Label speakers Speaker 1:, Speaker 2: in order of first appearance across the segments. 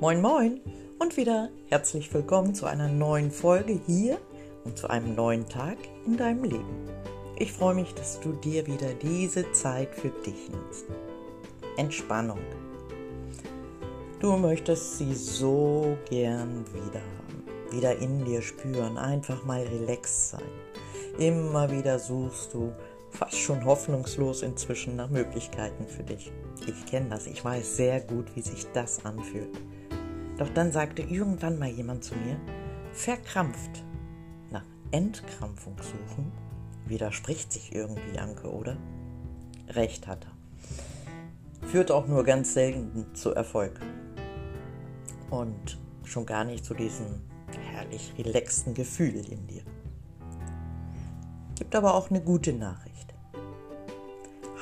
Speaker 1: Moin Moin und wieder herzlich willkommen zu einer neuen Folge hier und zu einem neuen Tag in deinem Leben. Ich freue mich, dass du dir wieder diese Zeit für dich nimmst. Entspannung. Du möchtest sie so gern wieder haben, wieder in dir spüren, einfach mal relaxed sein. Immer wieder suchst du fast schon hoffnungslos inzwischen nach Möglichkeiten für dich. Ich kenne das, ich weiß sehr gut, wie sich das anfühlt. Doch dann sagte irgendwann mal jemand zu mir, verkrampft nach Entkrampfung suchen, widerspricht sich irgendwie Anke, oder? Recht hat er. Führt auch nur ganz selten zu Erfolg. Und schon gar nicht zu diesem herrlich relaxten Gefühl in dir. Gibt aber auch eine gute Nachricht.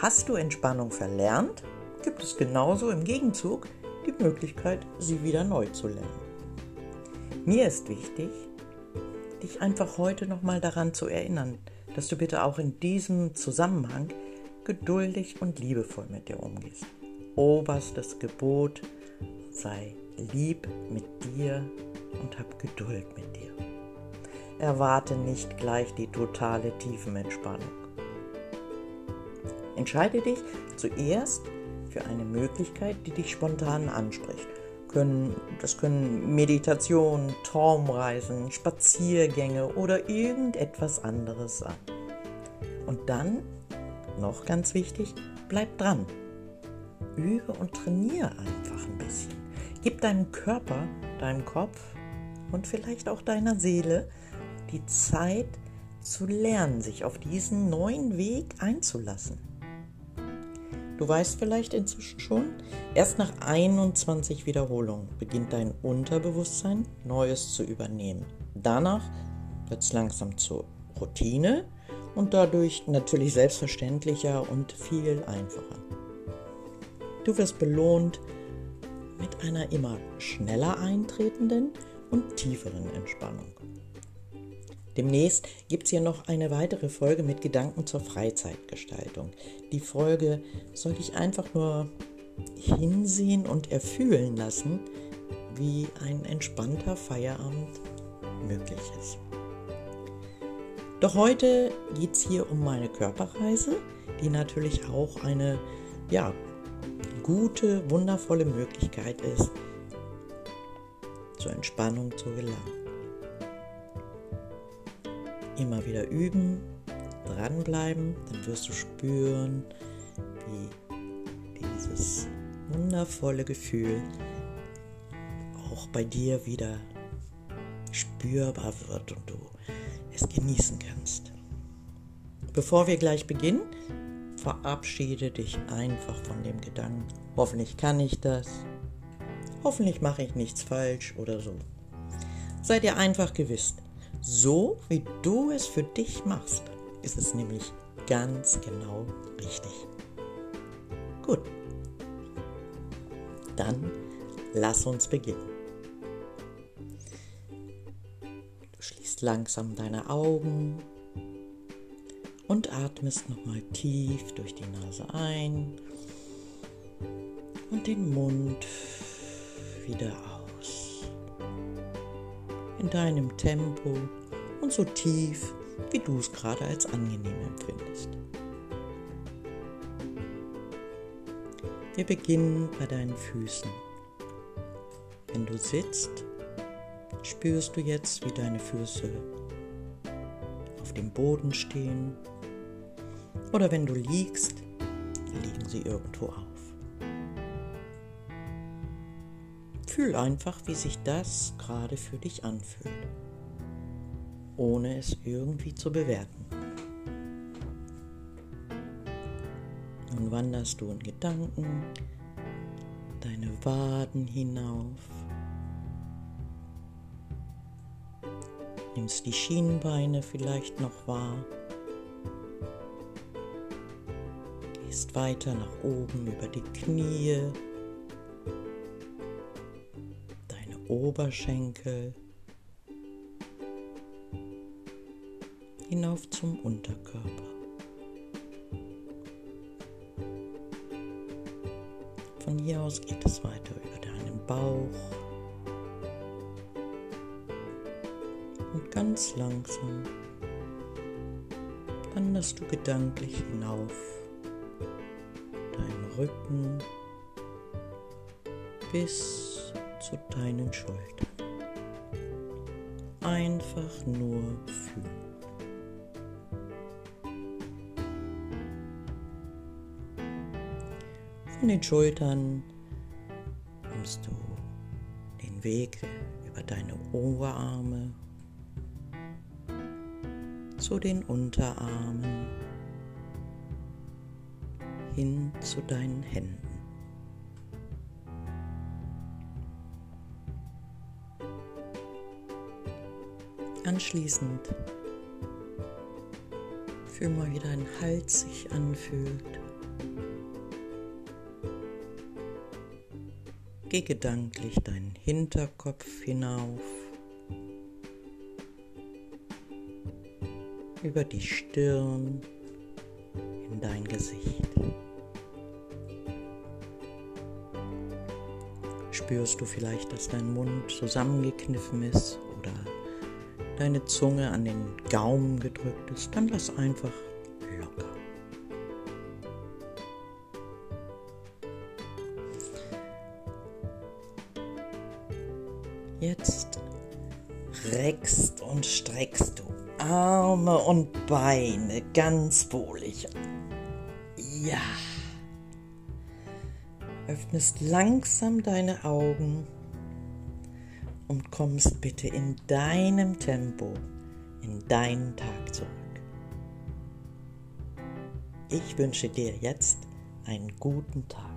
Speaker 1: Hast du Entspannung verlernt, gibt es genauso im Gegenzug die Möglichkeit, sie wieder neu zu lernen. Mir ist wichtig, dich einfach heute nochmal daran zu erinnern, dass du bitte auch in diesem Zusammenhang geduldig und liebevoll mit dir umgehst. Oberstes Gebot sei lieb mit dir und hab Geduld mit dir. Erwarte nicht gleich die totale Tiefenentspannung. Entscheide dich zuerst für eine Möglichkeit, die dich spontan anspricht. das können Meditationen, Traumreisen, Spaziergänge oder irgendetwas anderes sein. Und dann, noch ganz wichtig, bleib dran. Übe und trainiere einfach ein bisschen. Gib deinem Körper, deinem Kopf und vielleicht auch deiner Seele die Zeit zu lernen, sich auf diesen neuen Weg einzulassen. Du weißt vielleicht inzwischen schon, erst nach 21 Wiederholungen beginnt dein Unterbewusstsein Neues zu übernehmen. Danach wird es langsam zur Routine und dadurch natürlich selbstverständlicher und viel einfacher. Du wirst belohnt mit einer immer schneller eintretenden und tieferen Entspannung. Demnächst gibt es hier noch eine weitere Folge mit Gedanken zur Freizeitgestaltung. Die Folge soll dich einfach nur hinsehen und erfühlen lassen, wie ein entspannter Feierabend möglich ist. Doch heute geht es hier um meine Körperreise, die natürlich auch eine ja, gute, wundervolle Möglichkeit ist, zur Entspannung zu gelangen immer wieder üben, dranbleiben, dann wirst du spüren, wie dieses wundervolle Gefühl auch bei dir wieder spürbar wird und du es genießen kannst. Bevor wir gleich beginnen, verabschiede dich einfach von dem Gedanken, hoffentlich kann ich das, hoffentlich mache ich nichts falsch oder so. Sei dir einfach gewiss, so wie du es für dich machst, ist es nämlich ganz genau richtig. Gut. Dann lass uns beginnen. Du schließt langsam deine Augen und atmest nochmal tief durch die Nase ein und den Mund wieder aus. In deinem Tempo und so tief, wie du es gerade als angenehm empfindest. Wir beginnen bei deinen Füßen. Wenn du sitzt, spürst du jetzt, wie deine Füße auf dem Boden stehen. Oder wenn du liegst, liegen sie irgendwo auf. Fühl einfach, wie sich das gerade für dich anfühlt ohne es irgendwie zu bewerten. Nun wanderst du in Gedanken deine Waden hinauf, nimmst die Schienbeine vielleicht noch wahr, gehst weiter nach oben über die Knie, Oberschenkel hinauf zum Unterkörper. Von hier aus geht es weiter über deinen Bauch und ganz langsam wanderst du gedanklich hinauf deinem Rücken bis zu deinen Schultern. Einfach nur fühlen. Von den Schultern nimmst du den Weg über deine Oberarme zu den Unterarmen hin zu deinen Händen. Anschließend fühl mal, wie dein Hals sich anfühlt. Geh gedanklich deinen Hinterkopf hinauf, über die Stirn in dein Gesicht. Spürst du vielleicht, dass dein Mund zusammengekniffen ist oder deine Zunge an den Gaumen gedrückt ist, dann lass einfach locker. Jetzt reckst und streckst du Arme und Beine ganz wohlig. Ja. Öffnest langsam deine Augen und kommst bitte in deinem Tempo in deinen Tag zurück. Ich wünsche dir jetzt einen guten Tag.